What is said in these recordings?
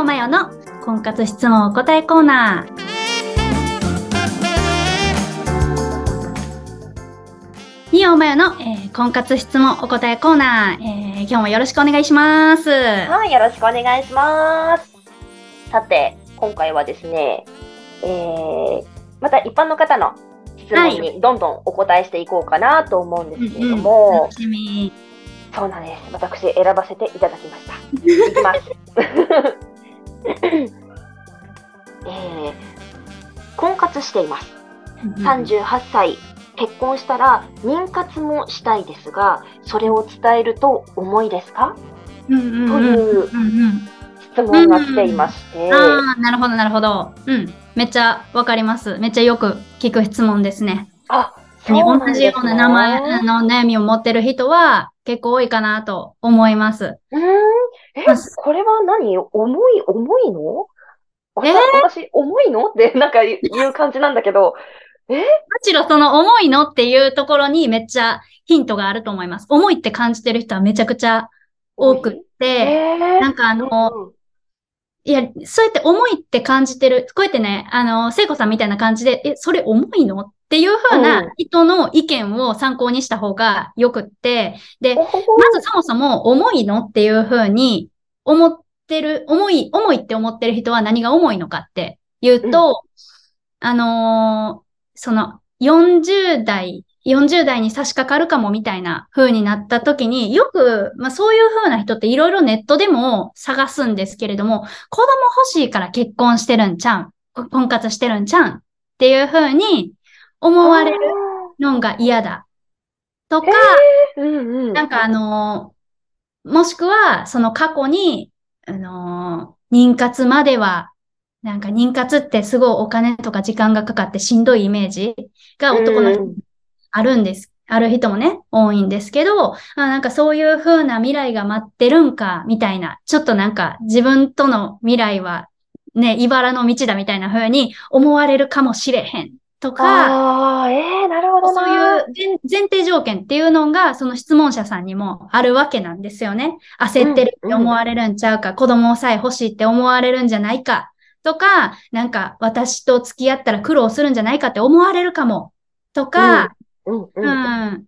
尾真代の婚活質問お答えコーナー。二尾真代の、えー、婚活質問お答えコーナー、えー、今日もよろしくお願いします。はい、よろしくお願いします。さて、今回はですね、えー、また一般の方の質問にどんどんお答えしていこうかなと思うんですけれども、楽しみ。そうなんです。私選ばせていただきました。いきます。えー、婚活しています。38歳、結婚したら妊活もしたいですが、それを伝えると重いですか？うんうんうんといううんうん質問が来ていまして、ああ、なるほど、なるほど。うん。めっちゃわかります。めっちゃよく聞く質問ですね。あ、そうなんですね同じような名前の悩みを持ってる人は結構多いかなと思います。うーんえまあ、これは何？重い、重いの？わえ？ー私、重いの？ってなんか言う感じなんだけど、むしろその重いのっていうところにめっちゃヒントがあると思います。重いって感じてる人はめちゃくちゃ多くっえて、ー？なんかあの、いや、そうやって重いって感じてる、こうやってね、あの、聖子さんみたいな感じで、え、それ重いの？っていう風うなん。人の意見を参考にした方がよくって、で、まずそもそも重いのっていう風に思ってる、重い、重いって思ってる人は何が重いのかっていうと、あのーその40代、40代に差し掛かるかもみたいな風になった時によく、まあそういう風な人っていろいろネットでも探すんですけれども、子供欲しいから結婚してるんちゃうん婚活してるんちゃうんっていう風に思われるのが嫌だ。とか、うんうん。なんかあのーもしくは、その過去に、あのー妊活までは、なんか妊活ってすごいお金とか時間がかかってしんどいイメージが男の人あるんです。ある人もね、多いんですけど、あなんかそういう風な未来が待ってるんか、みたいな、ちょっとなんか自分との未来はね、茨の道だみたいな風に思われるかもしれへんとか、ええなるほどそうな。いう前前提条件っていうのが、その質問者さんにもあるわけなんですよね。焦ってるって思われるんちゃうか、子供さえ欲しいって思われるんじゃないか、とか、なんか私と付き合ったら苦労するんじゃないかって思われるかも、とか、うんううん。ん。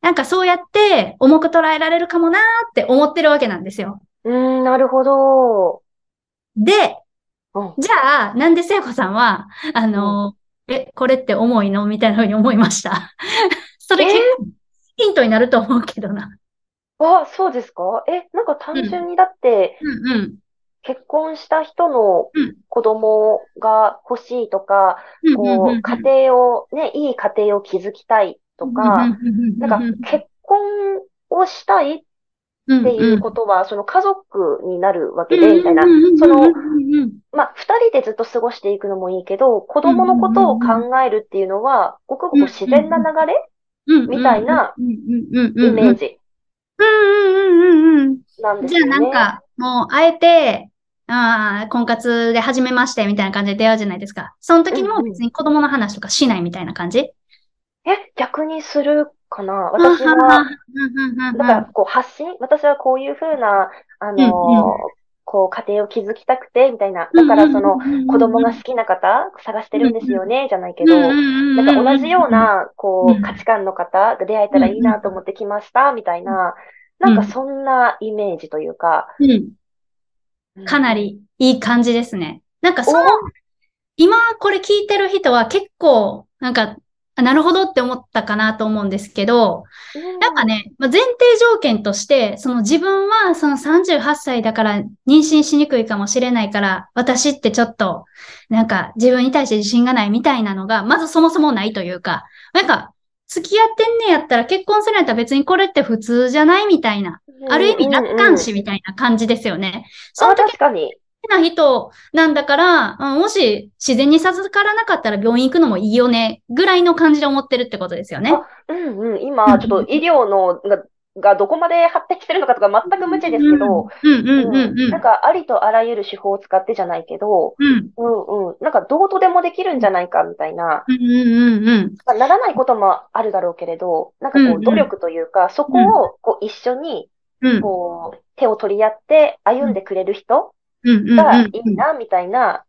なんかそうやって重く捉えられるかもなーって思ってるわけなんですよ。うん、なるほど。で、うんじゃあ、なんで聖子さんは、あの、え、これって重いの？みたいな風に思いました。それ結構ヒントになると思うけどな。あ、そうですか？え、なんか単純にだって、うん。うん。結婚した人のうん。子供が欲しいとか、こう、家庭を、ね、いい家庭を築きたいとか、なんか結婚をしたいっていうことは、その家族になるわけで、みたいな。その、まあ、二人でずっと過ごしていくのもいいけど、子供のことを考えるっていうのは、ごくごく自然な流れみたいなイメージなんですじゃあ。なんか、もう、あえて、ああ、婚活で初めましてみたいな感じで出会うじゃないですか。その時にも別に子供の話とかしないみたいな感じ？え、逆にするかな。私は、だから、こう、発信私はこういうふうな、あのーうんうんこう、家庭を築きたくて、みたいな。だから、その、子供が好きな方、探してるんですよね、じゃないけど、なんか同じよう、な、こう価値観の方が出会えたらいいなと思って来ました、みたいな、なんかそんなイメージというか。うん、かなりいい感じですね。なんかそのお、今これ聞いてる人は結構、なんか、あなるほどって思ったかなと思うんですけど、うんなんかね、まあ、前提条件として、その自分はその38歳だから妊娠しにくいかもしれないから、私ってちょっと、なんか自分に対して自信がないみたいなのが、まずそもそもないというか、なんか、付き合ってんねやったら結婚するんやったら別にこれって普通じゃないみたいな、ある意味楽観視みたいな感じですよね。そのあ、時確かに。な人なんだから、うんもし自然に授からなかったら病院行くのもいいよね、ぐらいの感じで思ってるってことですよね。あうんうん。今、ちょっと医療のが、がどこまで発展してるのかとか全く無知ですけど、うんうんうんうん。なんかありとあらゆる手法を使ってじゃないけど、うんうんうん。なんかどうとでもできるんじゃないかみたいな、うんうんうんならないこともあるだろうけれど、なんかうんうんこう努力というか、そこをこう一緒にうん。こう手を取り合って歩んでくれる人がいいな、みたいな、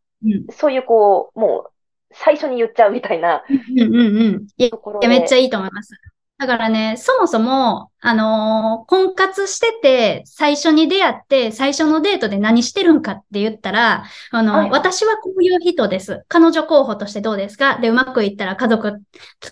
そういうこう、もう、最初に言っちゃうみたいな。うんうんうん。いや、めっちゃいいと思います。だからね、そもそも、あのー、婚活してて、最初に出会って、最初のデートで何してるんかって言ったら、あの、はい、私はこういう人です。彼女候補としてどうですか？で、うまくいったら家族、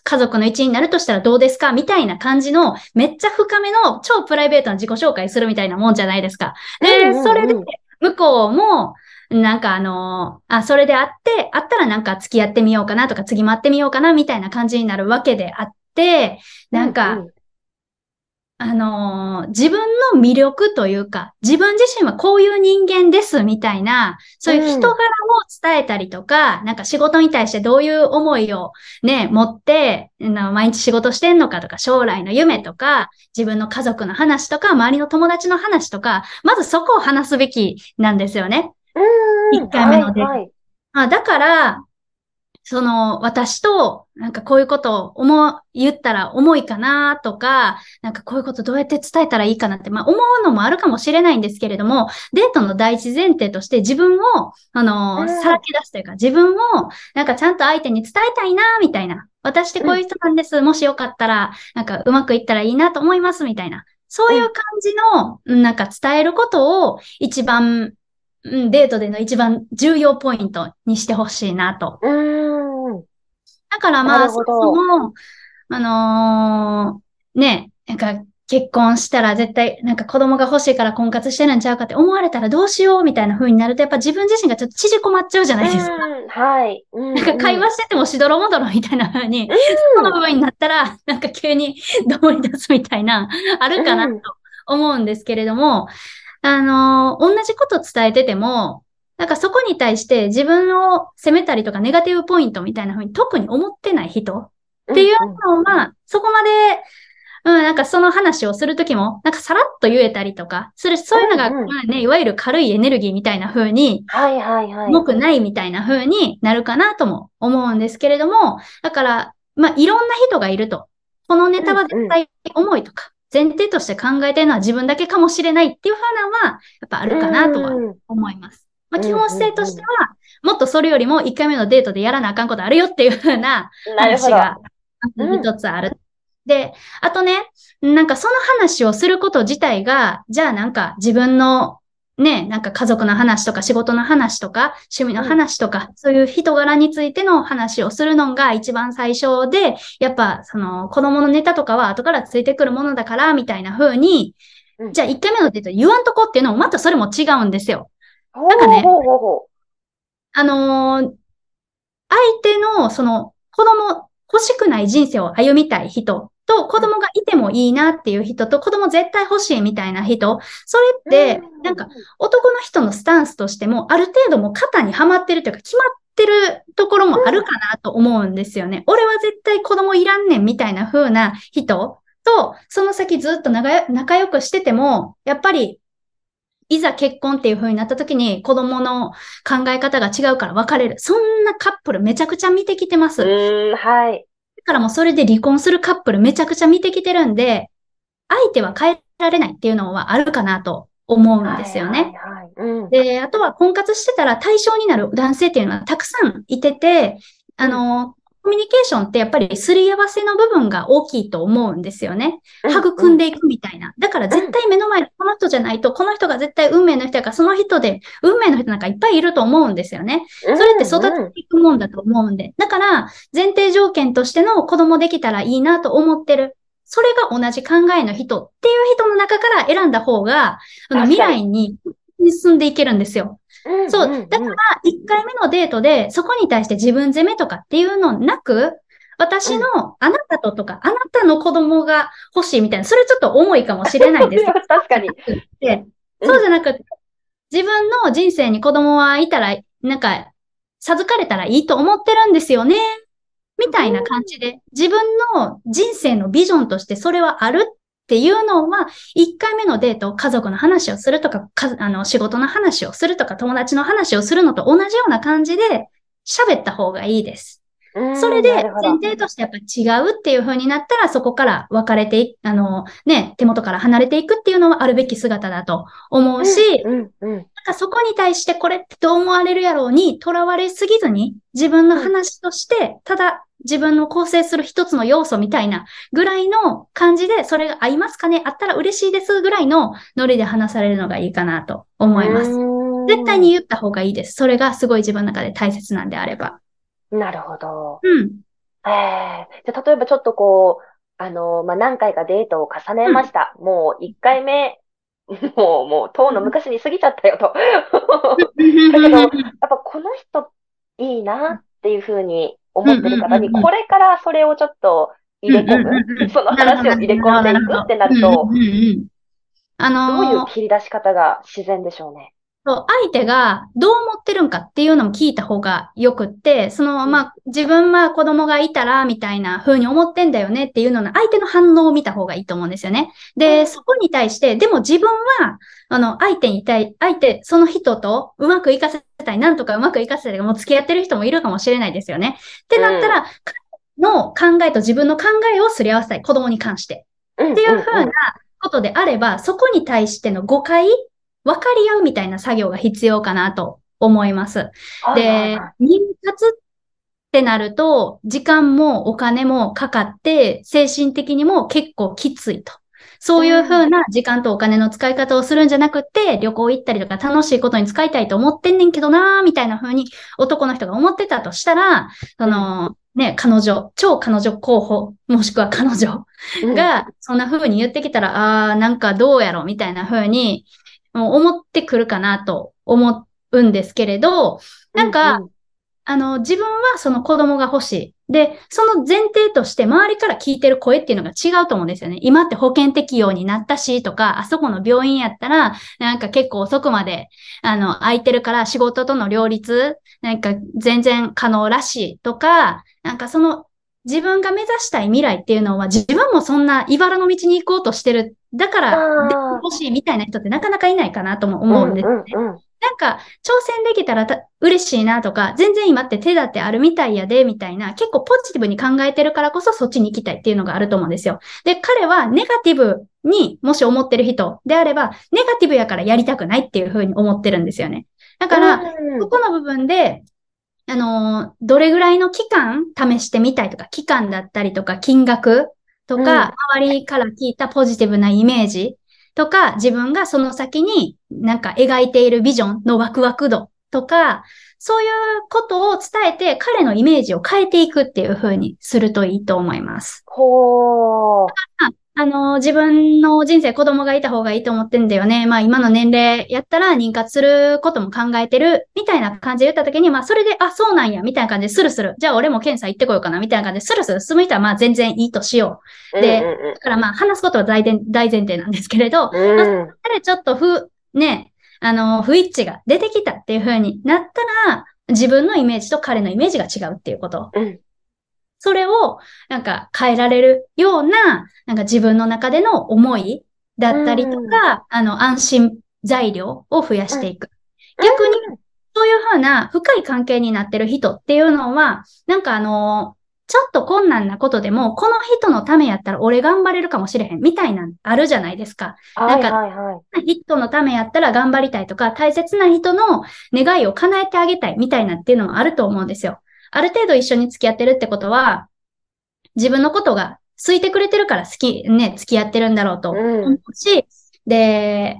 家族の一員になるとしたらどうですか？みたいな感じの、めっちゃ深めの超プライベートな自己紹介するみたいなもんじゃないですか。で、それで、向こうも、なんかあの、あ、それであって、あったらなんか付き合ってみようかなとか、次待ってみようかなみたいな感じになるわけであって、なんか、うんうん、あのー、自分の魅力というか、自分自身はこういう人間ですみたいな、そういう人柄を伝えたりとか、うん、なんか仕事に対してどういう思いをね、持って、毎日仕事してんのかとか、将来の夢とか、自分の家族の話とか、周りの友達の話とか、まずそこを話すべきなんですよね。一回目ので。はいはい、あだから、その、私と、なんかこういうことを思う、言ったら重いかなとか、なんかこういうことどうやって伝えたらいいかなって、まあ思うのもあるかもしれないんですけれども、デートの第一前提として自分を、あの、さらけ出すというか、自分を、なんかちゃんと相手に伝えたいなみたいな。私ってこういう人なんです。もしよかったら、なんかうまくいったらいいなと思います、みたいな。そういう感じの、なんか伝えることを一番うん、デートでの一番重要ポイントにしてほしいなと。うん。だからまあ、そもそも、あのー、ね、なんか結婚したら絶対なんか子供が欲しいから婚活してるんちゃうかって思われたらどうしようみたいな風になると、やっぱ自分自身がちょっと縮こまっちゃうじゃないですか。はい。うん、なんか会話しててもしどろもどろみたいな風に、その部分になったら、なんか急にどうに出すみたいな、あるかなと思うんですけれども、あの、同じこと伝えてても、なんかそこに対して自分を責めたりとかネガティブポイントみたいな風に特に思ってない人っていうのは、そこまで、うん、なんかその話をするときも、なんかさらっと言えたりとか、する、そういうのが、まあね、いわゆる軽いエネルギーみたいな風に、はいはいはい。重くないみたいな風になるかなとも思うんですけれども、だから、まあいろんな人がいると。このネタは絶対重いとか、前提として考えてるのは自分だけかもしれないっていう風なのは、やっぱあるかなとは思います。まあ、基本姿勢としては、もっとそれよりも1回目のデートでやらなあかんことあるよっていう風な話が一つある。で、あとね、なんかその話をすること自体が、じゃあなんか自分のね、なんか家族の話とか仕事の話とか趣味の話とか、そういう人柄についての話をするのが一番最初で、やっぱその子供のネタとかは後からついてくるものだから、みたいな風に、じゃあ1回目のデート言わんとこっていうのもまたそれも違うんですよ。なんかね、あのー、相手のその子供欲しくない人生を歩みたい人と子供がいてもいいなっていう人と子供絶対欲しいみたいな人、それってなんか男の人のスタンスとしてもある程度も肩にはまってるというか決まってるところもあるかなと思うんですよね。俺は絶対子供いらんねんみたいな風な人とその先ずっと仲良くしてても、やっぱりいざ結婚っていう風になった時に子供の考え方が違うから別れる。そんなカップルめちゃくちゃ見てきてます。うん、はい。からもそれで離婚するカップルめちゃくちゃ見てきてるんで、相手は変えられないっていうのはあるかなと思うんですよね。で、あとは婚活してたら対象になる男性っていうのはたくさんいてて、あの、コミュニケーションってやっぱりすり合わせの部分が大きいと思うんですよね。育んでいくみたいな。だから絶対目の前でこの人じゃないと、この人が絶対運命の人やから、その人で、運命の人なんかいっぱいいると思うんですよね。それって育てていくもんだと思うんで。だから、前提条件としての子供できたらいいなと思ってる。それが同じ考えの人っていう人の中から選んだ方が、あの未来に進んでいけるんですよ。そう。だから、1回目のデートで、そこに対して自分責めとかっていうのなく、私のあなたととか、あなたの子供が欲しいみたいな、それちょっと重いかもしれないです。確かに。そうじゃなくて、自分の人生に子供はいたら、なんか、授かれたらいいと思ってるんですよね。みたいな感じで、自分の人生のビジョンとしてそれはあるっていうのは、1回目のデート、家族の話をするとか、かあの仕事の話をするとか、友達の話をするのと同じような感じで喋った方がいいです。それで前提としてやっぱ違うっていう風になったら、そこから別れてあの、ね、手元から離れていくっていうのはあるべき姿だと思うし、だかかそこに対してこれってどう思われるやろうにとらわれすぎずに、自分の話として、ただ自分の構成する一つの要素みたいなぐらいの感じで、それが合いますかね？あったら嬉しいですぐらいのノリで話されるのがいいかなと思います。絶対に言った方がいいです。それがすごい自分の中で大切なんであれば。なるほど。うん。ええー、じゃ例えばちょっとこう、あの、まあ、何回かデートを重ねました。うん、もう1回目、もう、もう、当の昔に過ぎちゃったよと。だけど、やっぱこの人いいなっていうふうに思ってる方に、これからそれをちょっと入れ込む、その話を入れ込んでいくってなると、あのどういう切り出し方が自然でしょうね。そう、相手がどう思ってるんかっていうのも聞いた方がよくって、その、まあ、自分は子供がいたら、みたいな風に思ってんだよねっていうのの相手の反応を見た方がいいと思うんですよね。で、そこに対して、でも自分は、あの、相手に対、相手、その人とうまくいかせたい、なんとかうまくいかせたい、もう付き合ってる人もいるかもしれないですよね。ってなったら、の考えと自分の考えをすり合わせたい、子供に関して。っていう風なことであれば、そこに対しての誤解分かり合うみたいな作業が必要かなと思います。で、妊活ってなると、時間もお金もかかって、精神的にも結構きついと。そういうふうな時間とお金の使い方をするんじゃなくて、旅行行ったりとか楽しいことに使いたいと思ってんねんけどなーみたいな風に男の人が思ってたとしたら、その、ね、彼女、超彼女候補、もしくは彼女が、そんな風に言ってきたら、ああ、なんかどうやろみたいな風に、思ってくるかなと思うんですけれど、なんか、うんうん、あの、自分はその子供が欲しい。で、その前提として周りから聞いてる声っていうのが違うと思うんですよね。今って保険適用になったしとか、あそこの病院やったら、なんか結構遅くまで、あの、空いてるから仕事との両立、なんか全然可能らしいとか、なんかその自分が目指したい未来っていうのは自分もそんな茨の道に行こうとしてる。だから、欲しいみたいな人ってなかなかいないかなとも思うんですね。うんうんうん、なんか、挑戦できたら嬉しいなとか、全然今って手立てあるみたいやで、みたいな、結構ポジティブに考えてるからこそそっちに行きたいっていうのがあると思うんですよ。で、彼はネガティブにもし思ってる人であれば、ネガティブやからやりたくないっていうふうに思ってるんですよね。だから、ここの部分で、あの、どれぐらいの期間試してみたいとか、期間だったりとか、金額とか、うん、周りから聞いたポジティブなイメージとか、自分がその先になんか描いているビジョンのワクワク度とか、そういうことを伝えて彼のイメージを変えていくっていう風にするといいと思います。ほー。あの、自分の人生子供がいた方がいいと思ってんだよね。まあ今の年齢やったら妊活することも考えてるみたいな感じで言った時に、まあそれで、あ、そうなんや、みたいな感じでスルスル。じゃあ俺も検査行ってこようかな、みたいな感じでスルスル進む人はまあ全然いいとしよう。で、だからまあ話すことは大前大前提なんですけれど、うん、まあ、それちょっとふ、ね、あの、不一致が出てきたっていう風になったら、自分のイメージと彼のイメージが違うっていうこと。うんそれをなんか変えられるような、なんか自分の中での思いだったりとか、うん、あの、安心材料を増やしていく。うん、逆に、そういうふうな深い関係になってる人っていうのは、なんかあの、ちょっと困難なことでも、この人のためやったら俺頑張れるかもしれへんみたいなあるじゃないですか。なんか、はいはい、人のためやったら頑張りたいとか、大切な人の願いを叶えてあげたいみたいなっていうのもあると思うんですよ。ある程度一緒に付き合ってるってことは、自分のことが好いてくれてるから好き、ね、付き合ってるんだろうと思うし、うん、で、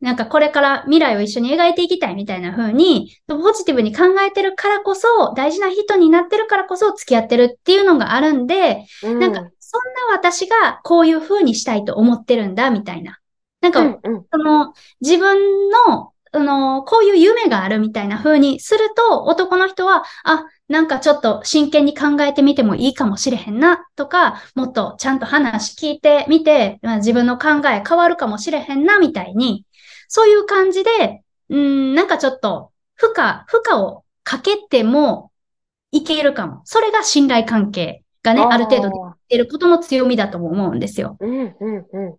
なんかこれから未来を一緒に描いていきたいみたいな風に、ポジティブに考えてるからこそ、大事な人になってるからこそ付き合ってるっていうのがあるんで、うん、なんかそんな私がこういう風にしたいと思ってるんだみたいな。なんか、うんうん、その自分のあの、こういう夢があるみたいな風にすると、男の人は、あ、なんかちょっと真剣に考えてみてもいいかもしれへんな、とか、もっとちゃんと話聞いてみて、まあ、自分の考え変わるかもしれへんな、みたいに、そういう感じで、うん、なんかちょっと、負荷、負荷をかけてもいけるかも。それが信頼関係がね、ある程度出ることの強みだと思うんですよ。うん、うん、うん。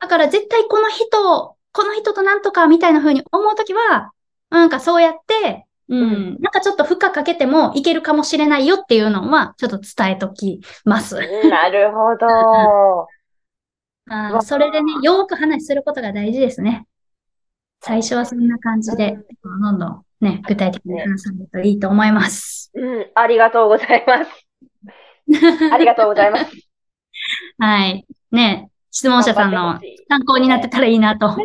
だから絶対この人この人となんとかみたいな風に思うときは、なんかそうやって、うん、うん、なんかちょっと負荷かけてもいけるかもしれないよっていうのは、ちょっと伝えときます。なるほど。あそれでね、よく話することが大事ですね。最初はそんな感じで、どんどんね、具体的に話されるといいと思います。うん、ありがとうございます。ありがとうございます。はい。ね、質問者さんの参考になってたらいいなと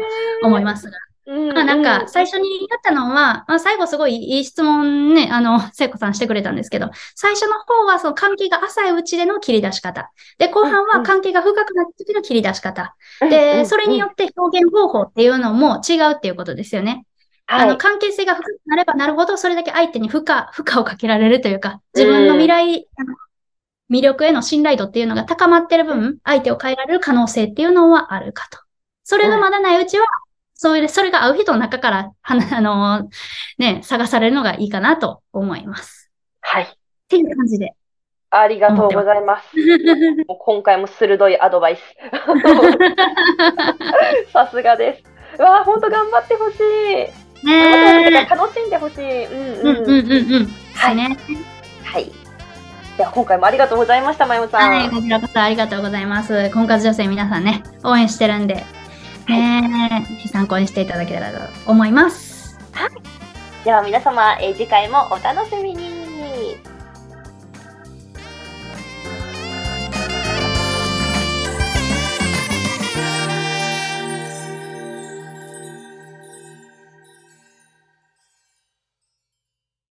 思いますが。まあ、なんか、最初にやったのは、まあ、最後すごいいい質問ね、あの、聖子さんしてくれたんですけど、最初の方はその関係が浅いうちでの切り出し方。で、後半は関係が深くなった時の切り出し方。で、それによって表現方法っていうのも違うっていうことですよね。あの、関係性が深くなればなるほど、それだけ相手に負荷、負荷をかけられるというか、自分の未来、魅力への信頼度っていうのが高まってる分、相手を変えられる可能性っていうのはあるかと。それがまだないうちは、それで、それが合う人の中から、あの、ね、探されるのがいいかなと思います。はい。っていう感じで。ありがとうございます。もう今回も鋭いアドバイス。さすがです。わあ、本当頑張ってほしい。ね楽しんでほしい。うんうん。うんうんうん。はい。ね。はい。では今回もありがとうございました、まゆさん。はい、こちらこそありがとうございます。婚活女性皆さんね、応援してるんで、ね、参考にしていただけたらと思います。はい。では皆様、えー、次回もお楽しみに。